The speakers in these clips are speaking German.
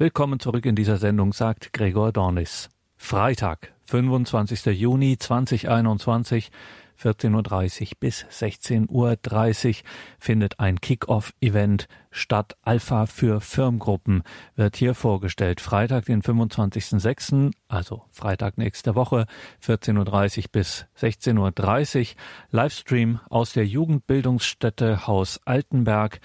Willkommen zurück in dieser Sendung, sagt Gregor Dornis. Freitag, 25. Juni 2021, 14.30 Uhr bis 16.30 Uhr findet ein Kick-Off-Event statt. Alpha für Firmengruppen wird hier vorgestellt. Freitag, den 25.06., also Freitag nächste Woche, 14.30 Uhr bis 16.30 Uhr. Livestream aus der Jugendbildungsstätte Haus Altenberg.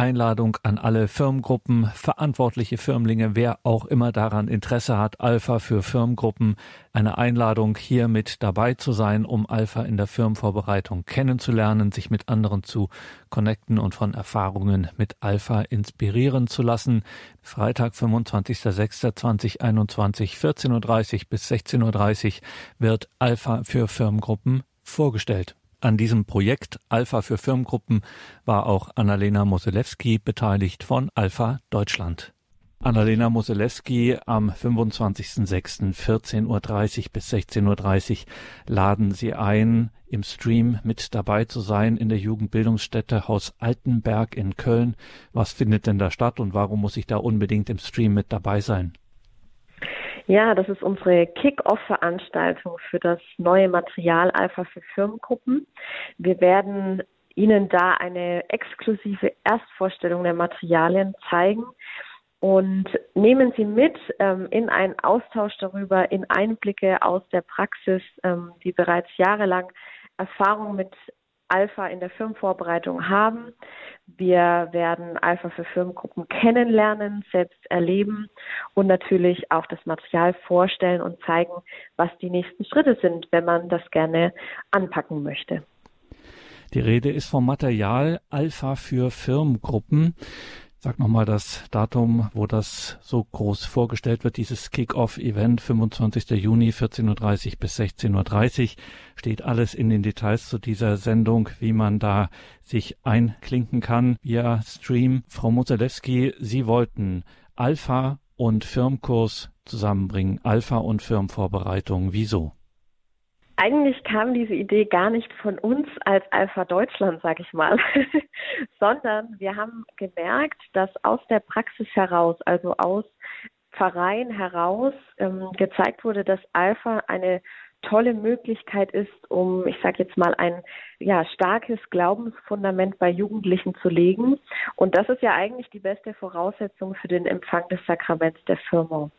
Einladung an alle Firmengruppen, verantwortliche Firmlinge, wer auch immer daran Interesse hat, Alpha für Firmengruppen, eine Einladung hier mit dabei zu sein, um Alpha in der Firmenvorbereitung kennenzulernen, sich mit anderen zu connecten und von Erfahrungen mit Alpha inspirieren zu lassen. Freitag, 25.06.2021, 14.30 Uhr bis 16.30 Uhr wird Alpha für Firmengruppen vorgestellt. An diesem Projekt Alpha für Firmengruppen war auch Annalena Moselewski beteiligt von Alpha Deutschland. Annalena Moselewski am 25.06.14.30 Uhr bis 16.30 Uhr laden Sie ein, im Stream mit dabei zu sein in der Jugendbildungsstätte Haus Altenberg in Köln. Was findet denn da statt und warum muss ich da unbedingt im Stream mit dabei sein? Ja, das ist unsere Kick-Off-Veranstaltung für das neue Material Alpha für Firmengruppen. Wir werden Ihnen da eine exklusive Erstvorstellung der Materialien zeigen und nehmen Sie mit ähm, in einen Austausch darüber, in Einblicke aus der Praxis, ähm, die bereits jahrelang Erfahrung mit Alpha in der Firmenvorbereitung haben. Wir werden Alpha für Firmengruppen kennenlernen, selbst erleben und natürlich auch das Material vorstellen und zeigen, was die nächsten Schritte sind, wenn man das gerne anpacken möchte. Die Rede ist vom Material Alpha für Firmengruppen. Sag nochmal das Datum, wo das so groß vorgestellt wird, dieses Kick-Off-Event, 25. Juni, 14.30 Uhr bis 16.30 Uhr. Steht alles in den Details zu dieser Sendung, wie man da sich einklinken kann via Stream. Frau Moselewski, Sie wollten Alpha und Firmkurs zusammenbringen, Alpha und Firmvorbereitung. Wieso? Eigentlich kam diese Idee gar nicht von uns als Alpha Deutschland, sag ich mal, sondern wir haben gemerkt, dass aus der Praxis heraus, also aus Verein heraus, ähm, gezeigt wurde, dass Alpha eine tolle Möglichkeit ist, um, ich sage jetzt mal, ein ja, starkes Glaubensfundament bei Jugendlichen zu legen. Und das ist ja eigentlich die beste Voraussetzung für den Empfang des Sakraments der Firma.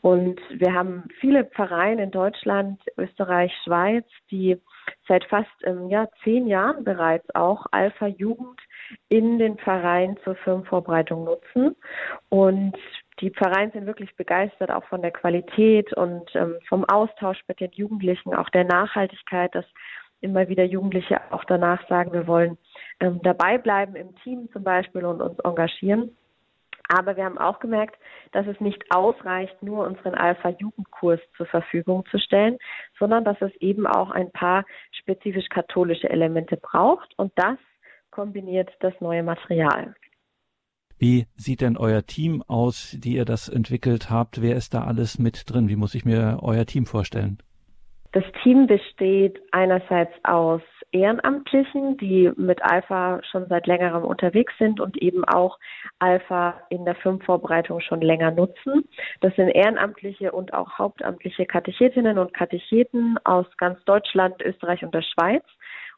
Und wir haben viele Vereine in Deutschland, Österreich, Schweiz, die seit fast ähm, ja, zehn Jahren bereits auch Alpha Jugend in den Verein zur Firmenvorbereitung nutzen. Und die Vereine sind wirklich begeistert auch von der Qualität und ähm, vom Austausch mit den Jugendlichen, auch der Nachhaltigkeit, dass immer wieder Jugendliche auch danach sagen, wir wollen ähm, dabei bleiben im Team zum Beispiel und uns engagieren. Aber wir haben auch gemerkt, dass es nicht ausreicht, nur unseren Alpha-Jugendkurs zur Verfügung zu stellen, sondern dass es eben auch ein paar spezifisch katholische Elemente braucht. Und das kombiniert das neue Material. Wie sieht denn euer Team aus, die ihr das entwickelt habt? Wer ist da alles mit drin? Wie muss ich mir euer Team vorstellen? Das Team besteht einerseits aus Ehrenamtlichen, die mit Alpha schon seit längerem unterwegs sind und eben auch Alpha in der Firmenvorbereitung schon länger nutzen. Das sind ehrenamtliche und auch hauptamtliche Katechetinnen und Katecheten aus ganz Deutschland, Österreich und der Schweiz.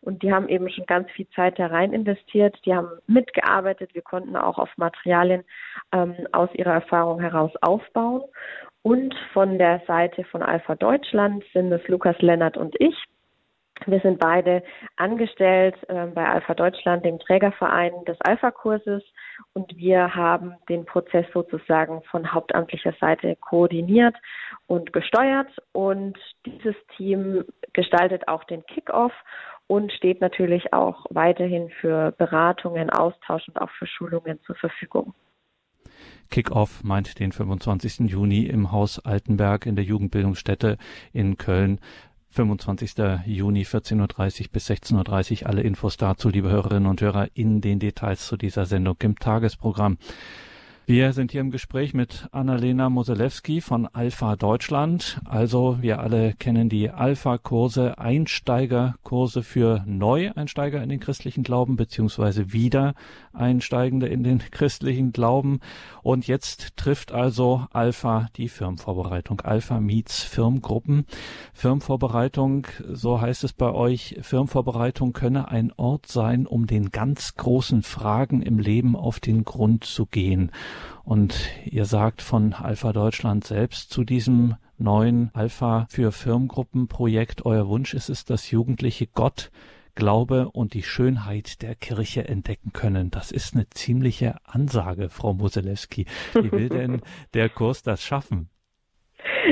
Und die haben eben schon ganz viel Zeit da rein investiert. Die haben mitgearbeitet. Wir konnten auch auf Materialien ähm, aus ihrer Erfahrung heraus aufbauen. Und von der Seite von Alpha Deutschland sind es Lukas Lennart und ich. Wir sind beide angestellt äh, bei Alpha Deutschland, dem Trägerverein des Alpha-Kurses, und wir haben den Prozess sozusagen von hauptamtlicher Seite koordiniert und gesteuert. Und dieses Team gestaltet auch den Kickoff und steht natürlich auch weiterhin für Beratungen, Austausch und auch für Schulungen zur Verfügung. Kickoff meint den 25. Juni im Haus Altenberg in der Jugendbildungsstätte in Köln. 25. Juni 14.30 Uhr bis 16.30 Uhr. Alle Infos dazu, liebe Hörerinnen und Hörer, in den Details zu dieser Sendung im Tagesprogramm. Wir sind hier im Gespräch mit Annalena Moselewski von Alpha Deutschland. Also wir alle kennen die Alpha-Kurse, Einsteigerkurse für Neueinsteiger in den christlichen Glauben beziehungsweise Wiedereinsteigende in den christlichen Glauben. Und jetzt trifft also Alpha die Firmenvorbereitung. Alpha meets Firmengruppen. Firmenvorbereitung, so heißt es bei euch, Firmenvorbereitung könne ein Ort sein, um den ganz großen Fragen im Leben auf den Grund zu gehen. Und ihr sagt von Alpha Deutschland selbst zu diesem neuen Alpha für Firmengruppen Projekt, euer Wunsch ist es, dass Jugendliche Gott Glaube und die Schönheit der Kirche entdecken können. Das ist eine ziemliche Ansage, Frau Moselewski. Wie will denn der Kurs das schaffen?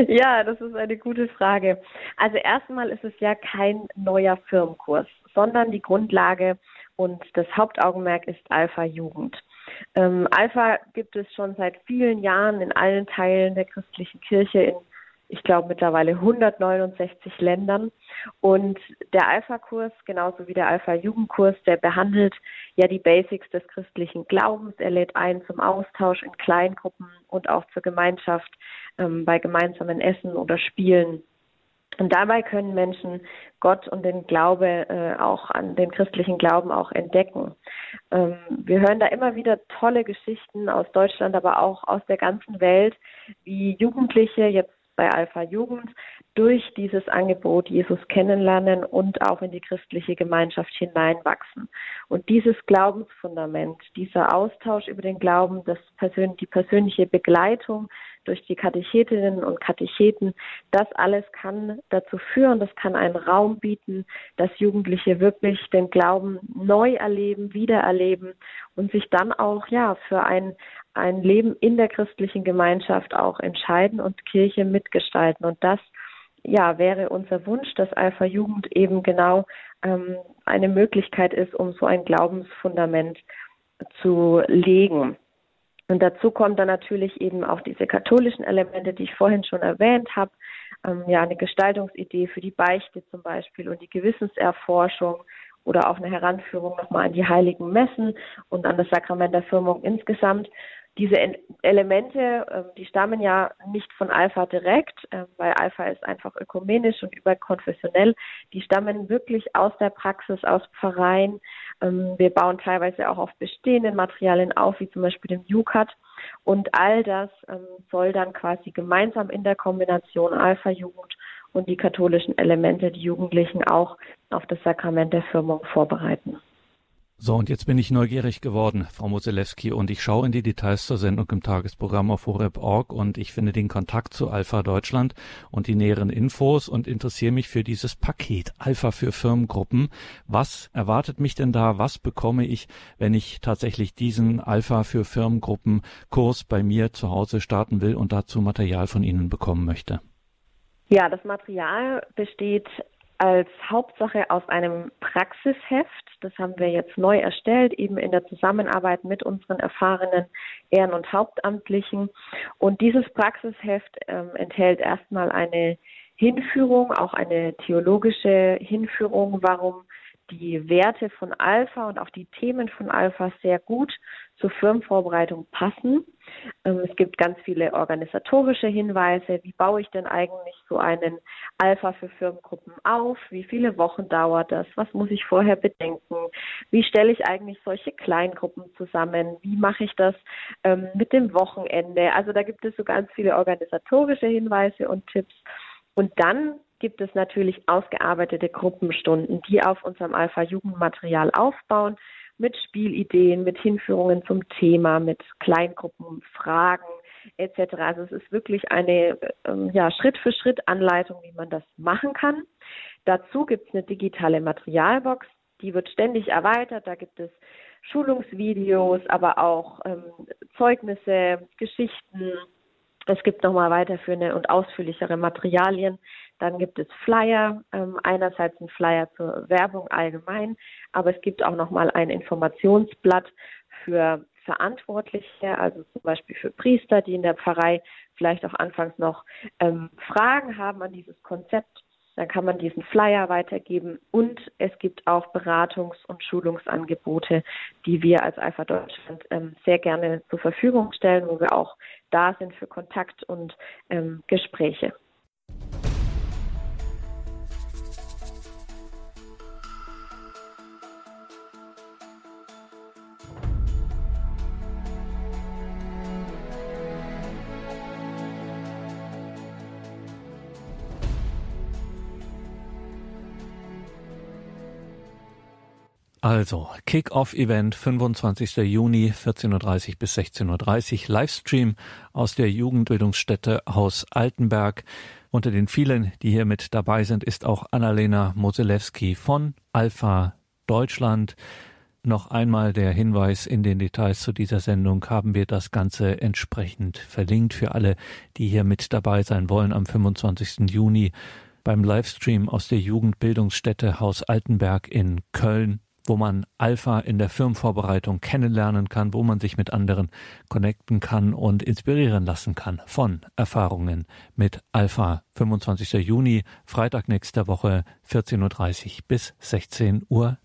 Ja, das ist eine gute Frage. Also erstmal ist es ja kein neuer Firmenkurs, sondern die Grundlage und das Hauptaugenmerk ist Alpha Jugend. Ähm, Alpha gibt es schon seit vielen Jahren in allen Teilen der christlichen Kirche in, ich glaube, mittlerweile 169 Ländern. Und der Alpha-Kurs, genauso wie der Alpha-Jugendkurs, der behandelt ja die Basics des christlichen Glaubens. Er lädt ein zum Austausch in Kleingruppen und auch zur Gemeinschaft ähm, bei gemeinsamen Essen oder Spielen. Und dabei können Menschen Gott und den Glaube äh, auch an den christlichen Glauben auch entdecken. Ähm, wir hören da immer wieder tolle Geschichten aus Deutschland, aber auch aus der ganzen Welt, wie Jugendliche jetzt bei Alpha Jugend durch dieses Angebot Jesus kennenlernen und auch in die christliche Gemeinschaft hineinwachsen. Und dieses Glaubensfundament, dieser Austausch über den Glauben, das Persön die persönliche Begleitung durch die Katechetinnen und Katecheten, das alles kann dazu führen, das kann einen Raum bieten, dass Jugendliche wirklich den Glauben neu erleben, wiedererleben und sich dann auch ja für ein ein Leben in der christlichen Gemeinschaft auch entscheiden und Kirche mitgestalten. Und das ja, wäre unser Wunsch, dass Alpha Jugend eben genau ähm, eine Möglichkeit ist, um so ein Glaubensfundament zu legen. Und dazu kommen dann natürlich eben auch diese katholischen Elemente, die ich vorhin schon erwähnt habe. Ähm, ja, eine Gestaltungsidee für die Beichte zum Beispiel und die Gewissenserforschung oder auch eine Heranführung nochmal an die heiligen Messen und an das Sakrament der Firmung insgesamt diese Elemente, ähm, die stammen ja nicht von Alpha direkt, ähm, weil Alpha ist einfach ökumenisch und überkonfessionell. Die stammen wirklich aus der Praxis, aus Pfarreien. Ähm, wir bauen teilweise auch auf bestehenden Materialien auf, wie zum Beispiel dem UCAT. Und all das soll dann quasi gemeinsam in der Kombination Alpha-Jugend und die katholischen Elemente die Jugendlichen auch auf das Sakrament der Firmung vorbereiten. So, und jetzt bin ich neugierig geworden, Frau Moselewski, und ich schaue in die Details zur Sendung im Tagesprogramm auf horeb.org und ich finde den Kontakt zu Alpha Deutschland und die näheren Infos und interessiere mich für dieses Paket Alpha für Firmengruppen. Was erwartet mich denn da? Was bekomme ich, wenn ich tatsächlich diesen Alpha für Firmengruppen Kurs bei mir zu Hause starten will und dazu Material von Ihnen bekommen möchte? Ja, das Material besteht als Hauptsache aus einem Praxisheft. Das haben wir jetzt neu erstellt, eben in der Zusammenarbeit mit unseren erfahrenen Ehren- und Hauptamtlichen. Und dieses Praxisheft ähm, enthält erstmal eine Hinführung, auch eine theologische Hinführung, warum die Werte von Alpha und auch die Themen von Alpha sehr gut zur Firmenvorbereitung passen. Ähm, es gibt ganz viele organisatorische Hinweise. Wie baue ich denn eigentlich so einen Alpha für Firmengruppen auf? Wie viele Wochen dauert das? Was muss ich vorher bedenken? Wie stelle ich eigentlich solche Kleingruppen zusammen? Wie mache ich das ähm, mit dem Wochenende? Also da gibt es so ganz viele organisatorische Hinweise und Tipps. Und dann gibt es natürlich ausgearbeitete Gruppenstunden, die auf unserem Alpha-Jugendmaterial aufbauen, mit Spielideen, mit Hinführungen zum Thema, mit Kleingruppen, Fragen etc. Also es ist wirklich eine ähm, ja, Schritt-für-Schritt-Anleitung, wie man das machen kann. Dazu gibt es eine digitale Materialbox, die wird ständig erweitert. Da gibt es Schulungsvideos, aber auch ähm, Zeugnisse, Geschichten, es gibt nochmal weiterführende und ausführlichere Materialien. Dann gibt es Flyer, ähm, einerseits ein Flyer zur Werbung allgemein, aber es gibt auch nochmal ein Informationsblatt für Verantwortliche, also zum Beispiel für Priester, die in der Pfarrei vielleicht auch anfangs noch ähm, Fragen haben an dieses Konzept. Dann kann man diesen Flyer weitergeben und es gibt auch Beratungs- und Schulungsangebote, die wir als Alpha Deutschland ähm, sehr gerne zur Verfügung stellen, wo wir auch da sind für Kontakt und ähm, Gespräche. Also, Kick-Off-Event 25. Juni 14.30 bis 16.30 Uhr, Livestream aus der Jugendbildungsstätte Haus Altenberg. Unter den vielen, die hier mit dabei sind, ist auch Annalena Moselewski von Alpha Deutschland. Noch einmal der Hinweis in den Details zu dieser Sendung haben wir das Ganze entsprechend verlinkt für alle, die hier mit dabei sein wollen am 25. Juni beim Livestream aus der Jugendbildungsstätte Haus Altenberg in Köln wo man Alpha in der Firmenvorbereitung kennenlernen kann, wo man sich mit anderen connecten kann und inspirieren lassen kann von Erfahrungen mit Alpha. 25. Juni, Freitag nächster Woche, 14.30 Uhr bis 16.30 Uhr.